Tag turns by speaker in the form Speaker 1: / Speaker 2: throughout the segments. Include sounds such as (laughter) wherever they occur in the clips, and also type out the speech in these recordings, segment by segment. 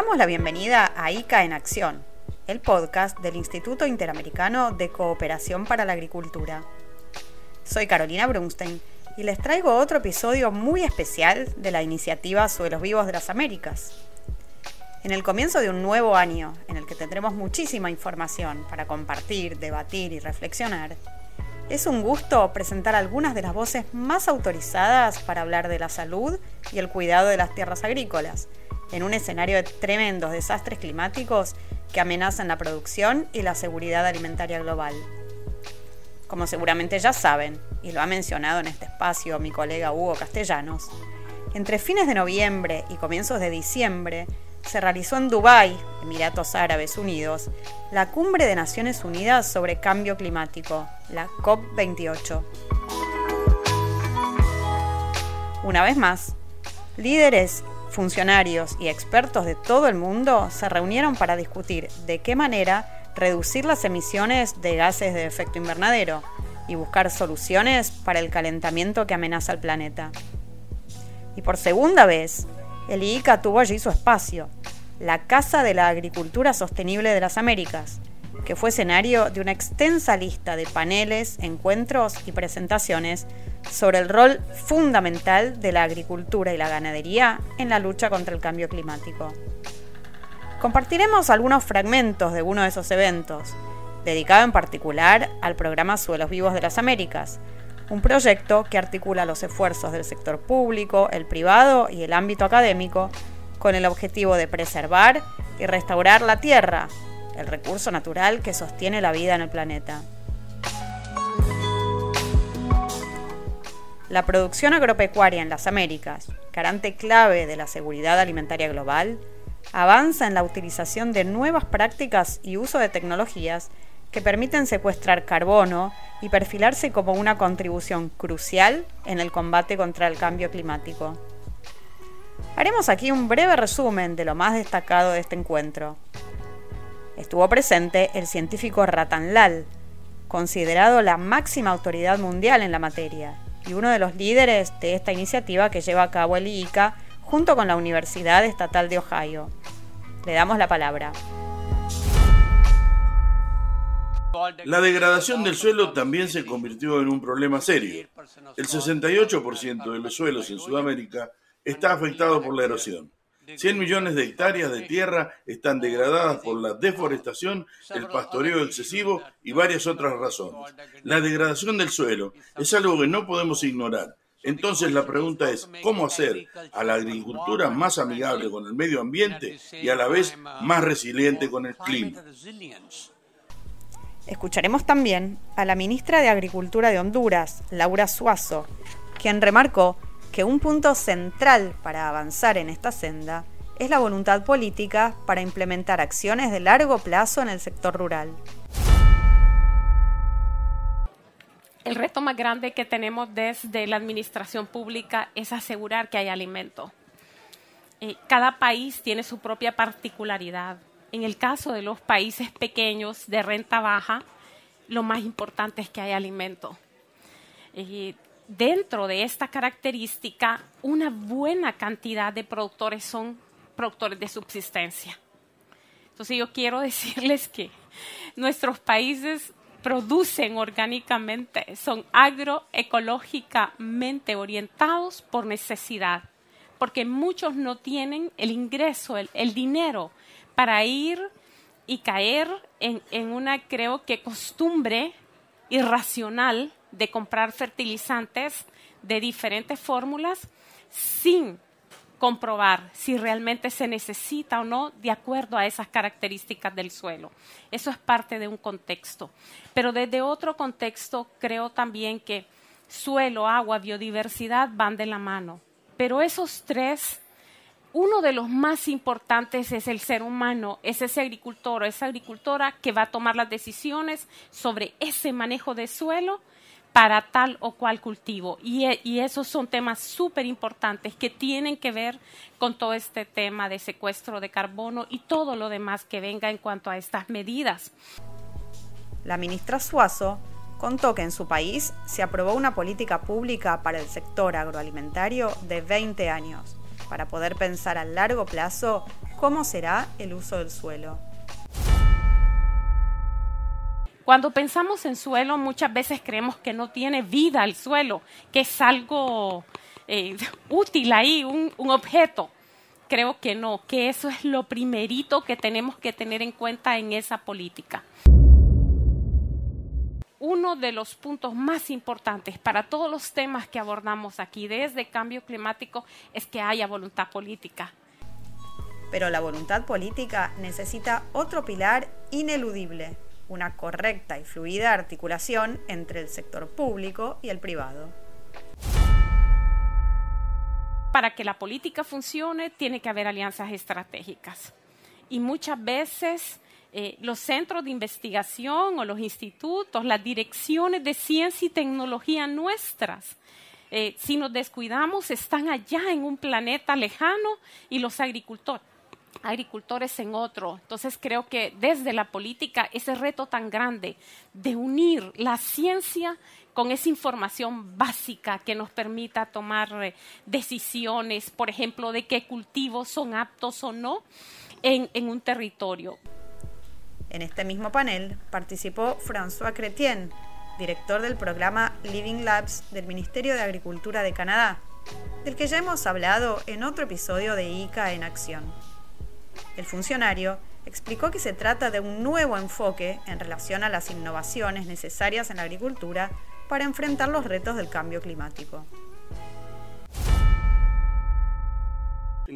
Speaker 1: damos la bienvenida a ICA en Acción, el podcast del Instituto Interamericano de Cooperación para la Agricultura. Soy Carolina Brunstein y les traigo otro episodio muy especial de la iniciativa Suelos Vivos de las Américas. En el comienzo de un nuevo año, en el que tendremos muchísima información para compartir, debatir y reflexionar, es un gusto presentar algunas de las voces más autorizadas para hablar de la salud y el cuidado de las tierras agrícolas, en un escenario de tremendos desastres climáticos que amenazan la producción y la seguridad alimentaria global. Como seguramente ya saben, y lo ha mencionado en este espacio mi colega Hugo Castellanos, entre fines de noviembre y comienzos de diciembre se realizó en Dubái, Emiratos Árabes Unidos, la Cumbre de Naciones Unidas sobre Cambio Climático, la COP28. Una vez más, líderes funcionarios y expertos de todo el mundo se reunieron para discutir de qué manera reducir las emisiones de gases de efecto invernadero y buscar soluciones para el calentamiento que amenaza al planeta. Y por segunda vez, el IICA tuvo allí su espacio, la Casa de la Agricultura Sostenible de las Américas, que fue escenario de una extensa lista de paneles, encuentros y presentaciones sobre el rol fundamental de la agricultura y la ganadería en la lucha contra el cambio climático. Compartiremos algunos fragmentos de uno de esos eventos, dedicado en particular al programa Suelos Vivos de las Américas, un proyecto que articula los esfuerzos del sector público, el privado y el ámbito académico con el objetivo de preservar y restaurar la tierra, el recurso natural que sostiene la vida en el planeta. La producción agropecuaria en las Américas, garante clave de la seguridad alimentaria global, avanza en la utilización de nuevas prácticas y uso de tecnologías que permiten secuestrar carbono y perfilarse como una contribución crucial en el combate contra el cambio climático. Haremos aquí un breve resumen de lo más destacado de este encuentro. Estuvo presente el científico Ratan Lal, considerado la máxima autoridad mundial en la materia, y uno de los líderes de esta iniciativa que lleva a cabo el IICA junto con la Universidad Estatal de Ohio. Le damos la palabra.
Speaker 2: La degradación del suelo también se convirtió en un problema serio. El 68% de los suelos en Sudamérica está afectado por la erosión. 100 millones de hectáreas de tierra están degradadas por la deforestación, el pastoreo excesivo y varias otras razones. La degradación del suelo es algo que no podemos ignorar. Entonces la pregunta es, ¿cómo hacer a la agricultura más amigable con el medio ambiente y a la vez más resiliente con el clima?
Speaker 1: Escucharemos también a la ministra de Agricultura de Honduras, Laura Suazo, quien remarcó que un punto central para avanzar en esta senda es la voluntad política para implementar acciones de largo plazo en el sector rural.
Speaker 3: El reto más grande que tenemos desde la administración pública es asegurar que hay alimento. Eh, cada país tiene su propia particularidad. En el caso de los países pequeños de renta baja, lo más importante es que hay alimento. Eh, dentro de esta característica, una buena cantidad de productores son productores de subsistencia. Entonces yo quiero (laughs) decirles que nuestros países producen orgánicamente, son agroecológicamente orientados por necesidad, porque muchos no tienen el ingreso, el, dinero para ir y caer en, en una, creo que, costumbre irracional de comprar fertilizantes de diferentes fórmulas sin comprobar si realmente se necesita o no de acuerdo a esas características del suelo. Eso es parte de un contexto. Pero desde otro contexto creo también que suelo, agua, biodiversidad van de la mano. Pero esos tres, uno de los más importantes es el ser humano, es ese agricultor o esa agricultora que va a tomar las decisiones sobre ese manejo de suelo para tal o cual cultivo. E, y, esos son temas súper importantes que tienen que ver con todo este tema de secuestro de carbono y todo lo demás que venga en cuanto a estas medidas.
Speaker 1: La ministra Suazo contó que en su país se aprobó una política pública para el sector agroalimentario de 20 años, para poder pensar a largo plazo cómo será el uso del suelo.
Speaker 3: Cuando pensamos en suelo, muchas veces creemos que no tiene vida el suelo, que es algo eh, (laughs) útil ahí, un, un objeto. Creo que no, que eso es lo primerito que tenemos que tener en cuenta en esa política uno de los puntos más importantes para todos los temas que abordamos aquí, desde cambio climático, es que haya voluntad política.
Speaker 1: Pero la voluntad política necesita otro pilar ineludible, una correcta y fluida articulación entre el sector público y el privado.
Speaker 3: Para que la política funcione, tiene que haber alianzas estratégicas. Y muchas veces eh, los centros de investigación o los institutos, las direcciones de ciencia y tecnología nuestras. Eh, si nos descuidamos, están allá en un planeta lejano y los agricultores agricultores en otro. Entonces creo que desde la política ese reto tan grande de unir la ciencia con esa información básica que nos permita tomar eh, decisiones, por ejemplo, de qué cultivos son aptos o no en un territorio.
Speaker 1: En este mismo panel participó François Chrétien, director del programa Living Labs del Ministerio de Agricultura de Canadá, del que ya hemos hablado en otro episodio de ICA en Acción. El funcionario explicó que se trata de un nuevo enfoque en relación a las innovaciones necesarias en la agricultura para enfrentar los retos del cambio climático.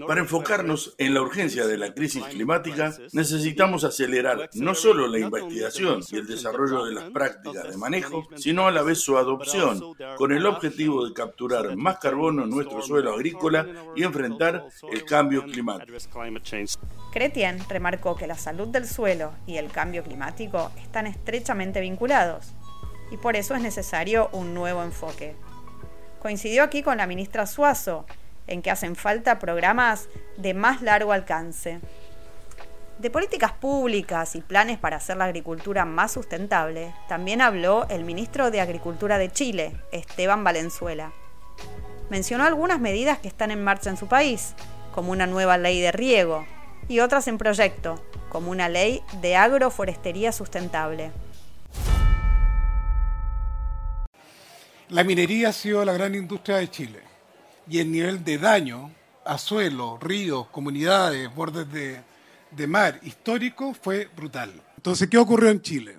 Speaker 2: Para enfocarnos en la urgencia de la crisis climática, necesitamos acelerar no solo la investigación y el desarrollo de las prácticas de manejo, sino a la vez su adopción, con el objetivo de capturar más carbono en nuestro suelo agrícola y enfrentar el cambio climático.
Speaker 1: Cretien remarcó que la salud del suelo y el cambio climático están estrechamente vinculados y por eso es necesario un nuevo enfoque. Coincidió aquí con la ministra Suazo, en que hacen falta programas de más largo alcance. De políticas públicas y planes para hacer la agricultura más sustentable, también habló el ministro de Agricultura de Chile, Esteban Valenzuela. Mencionó algunas medidas que están en marcha en su país, como una nueva ley de riego, y otras en proyecto, como una ley de agroforestería sustentable.
Speaker 4: La minería ha sido la gran industria de Chile y el nivel de daño a suelo, ríos, comunidades, bordes de, mar histórico fue brutal. Entonces, ¿qué ocurrió en Chile?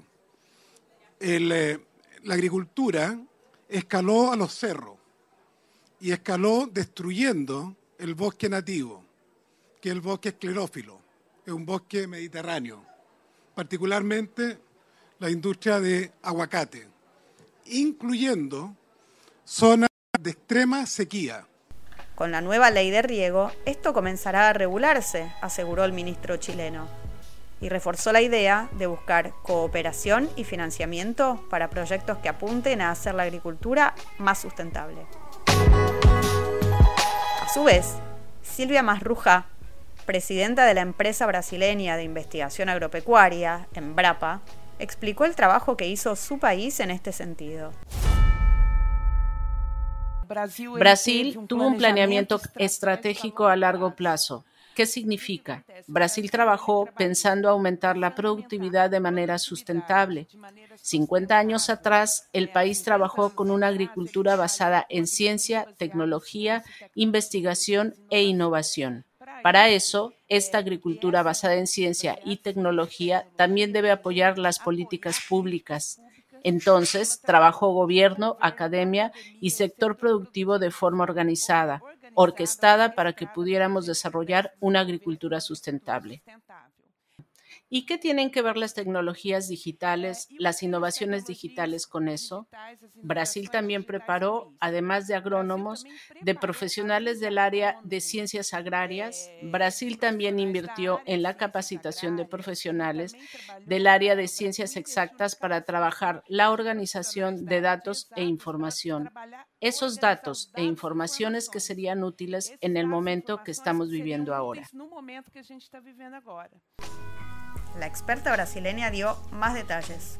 Speaker 4: Eh, la agricultura escaló a los cerros y escaló destruyendo el bosque nativo, que es el bosque esclerófilo, es un bosque mediterráneo, particularmente la industria de aguacate, incluyendo zonas de extrema sequía.
Speaker 1: Con la nueva ley de riego, esto comenzará a regularse, aseguró el ministro chileno, y reforzó la idea de buscar cooperación y financiamiento para proyectos que apunten a hacer la agricultura más sustentable. A su vez, Silvia Masruja, presidenta de la empresa brasileña de investigación agropecuaria, Embrapa, explicó el trabajo que hizo su país en este sentido.
Speaker 5: Brasil tuvo un planeamiento estratégico a largo plazo. ¿Qué significa? Brasil trabajó pensando aumentar la productividad de manera sustentable. 50 años atrás, el país trabajó con una agricultura basada en ciencia, tecnología, investigación e innovación. Para eso, esta agricultura basada en ciencia y tecnología también debe apoyar las políticas públicas entonces, trabajó gobierno, academia y sector productivo de forma organizada, orquestada para que pudiéramos desarrollar una agricultura sustentable. ¿Y qué tienen que ver las tecnologías digitales, las innovaciones digitales con eso? Brasil también preparó, además de agrónomos, de profesionales del área de ciencias agrarias. Brasil también invirtió en la capacitación de profesionales del área de ciencias exactas para trabajar la organización de datos e información. Esos datos e informaciones que serían útiles en el momento que estamos viviendo ahora.
Speaker 1: La experta brasileña dio más detalles.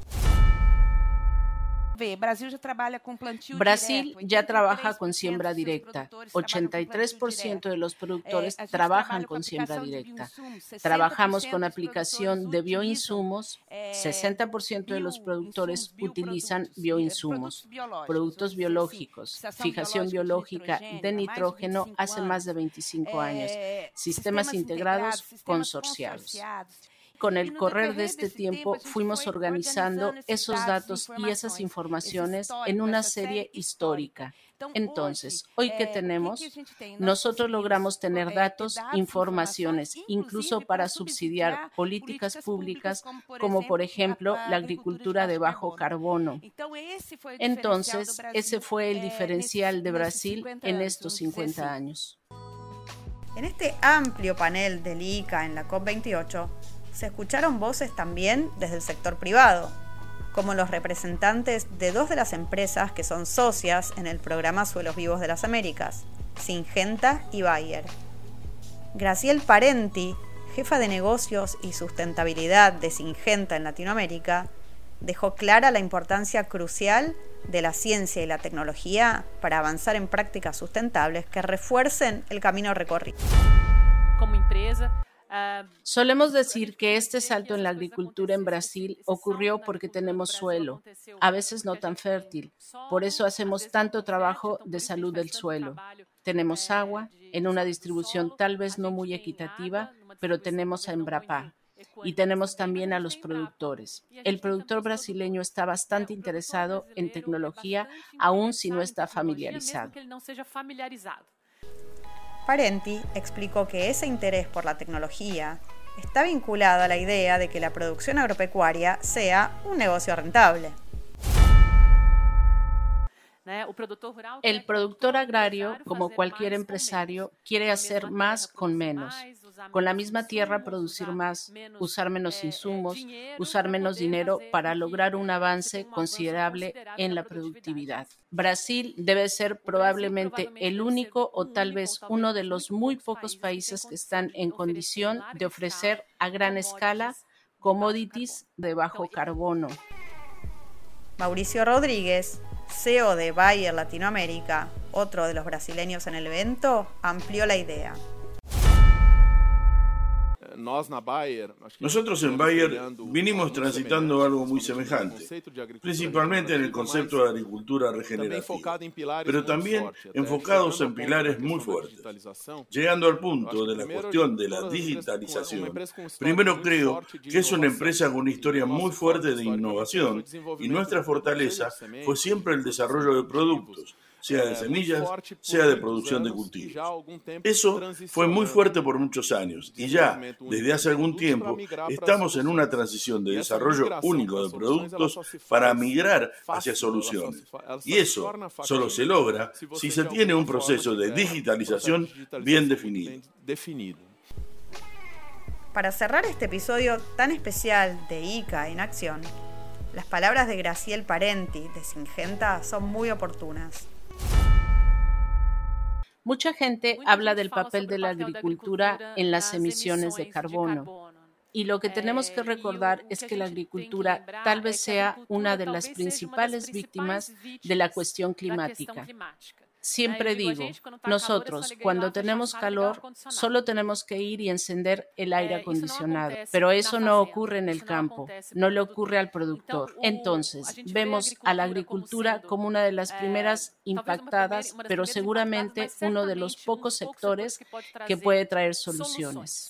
Speaker 5: Brasil ya trabaja con siembra directa. 83% de los productores trabajan con siembra directa. Trabajamos con aplicación de bioinsumos. 60% de los productores utilizan bioinsumos, productos biológicos, fijación biológica de nitrógeno hace más de 25 años, sistemas integrados consorciados. Con el correr de este tiempo fuimos organizando esos datos y esas informaciones en una serie histórica. Entonces, hoy que tenemos, nosotros logramos tener datos, informaciones, incluso para subsidiar políticas públicas como por ejemplo la agricultura de bajo carbono. Entonces, ese fue el diferencial de Brasil en estos 50 años.
Speaker 1: En este amplio panel del ICA en la COP28, se escucharon voces también desde el sector privado, como los representantes de dos de las empresas que son socias en el programa Suelos Vivos de las Américas, Singenta y Bayer. Graciel Parenti, jefa de negocios y sustentabilidad de Singenta en Latinoamérica, dejó clara la importancia crucial de la ciencia y la tecnología para avanzar en prácticas sustentables que refuercen el camino recorrido.
Speaker 5: Como empresa, Solemos decir que este salto en la agricultura en Brasil ocurrió porque tenemos suelo, a veces no tan fértil. Por eso hacemos tanto trabajo de salud del suelo. Tenemos agua en una distribución tal vez no muy equitativa, pero tenemos a Embrapa. Y tenemos también a los productores. El productor brasileño está bastante interesado en tecnología, aun si no está familiarizado.
Speaker 1: Parenti explicó que ese interés por la tecnología está vinculado a la idea de que la producción agropecuaria sea un negocio rentable.
Speaker 5: El productor agrario, como cualquier empresario, quiere hacer más con menos. Con la misma tierra producir más, usar menos insumos, usar menos dinero para lograr un avance considerable en la productividad. Brasil debe ser probablemente el único o tal vez uno de los muy pocos países que están en condición de ofrecer a gran escala commodities de bajo carbono.
Speaker 1: Mauricio Rodríguez, CEO de Bayer Latinoamérica, otro de los brasileños en el evento, amplió la idea.
Speaker 2: Nosotros en Bayer vinimos transitando algo muy semejante, principalmente en el concepto de agricultura regenerativa, pero también enfocados en pilares muy fuertes. Llegando al punto de la cuestión de la digitalización, primero creo que es una empresa con una historia muy fuerte de innovación y nuestra fortaleza fue siempre el desarrollo de productos sea de semillas, sea de producción de cultivos. Eso fue muy fuerte por muchos años y ya desde hace algún tiempo estamos en una transición de desarrollo único de productos para migrar hacia soluciones. Y eso solo se logra si se tiene un proceso de digitalización bien definido.
Speaker 1: Para cerrar este episodio tan especial de ICA en acción, las palabras de Graciel Parenti de Singenta son muy oportunas.
Speaker 5: Mucha gente habla del papel de la agricultura en las emisiones de carbono. Y lo que tenemos que recordar es que la agricultura tal vez sea una de las principales víctimas de la cuestión climática. Siempre digo, nosotros cuando tenemos calor solo tenemos que ir y encender el aire acondicionado, pero eso no ocurre en el campo, no le ocurre al productor. Entonces, vemos a la agricultura como una de las primeras impactadas, pero seguramente uno de los pocos sectores que puede traer soluciones.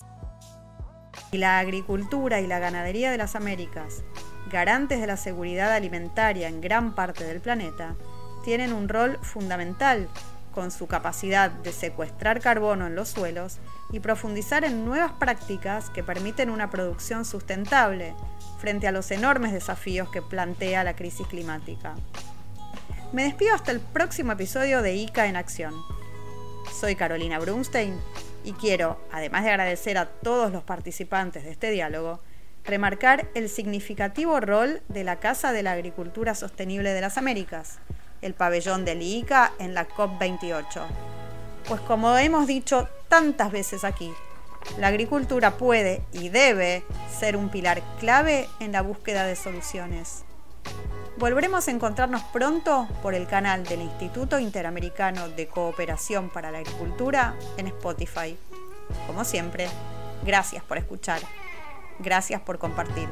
Speaker 1: Y la agricultura y la ganadería de las Américas, garantes de la seguridad alimentaria en gran parte del planeta, tienen un rol fundamental con su capacidad de secuestrar carbono en los suelos y profundizar en nuevas prácticas que permiten una producción sustentable frente a los enormes desafíos que plantea la crisis climática. Me despido hasta el próximo episodio de ICA en Acción. Soy Carolina Brunstein y quiero, además de agradecer a todos los participantes de este diálogo, remarcar el significativo rol de la Casa de la Agricultura Sostenible de las Américas, el pabellón del ICA en la COP28. Pues como hemos dicho tantas veces aquí, la agricultura puede y debe ser un pilar clave en la búsqueda de soluciones. Volveremos a encontrarnos pronto por el canal del Instituto Interamericano de Cooperación para la Agricultura en Spotify. Como siempre, gracias por escuchar. Gracias por compartir.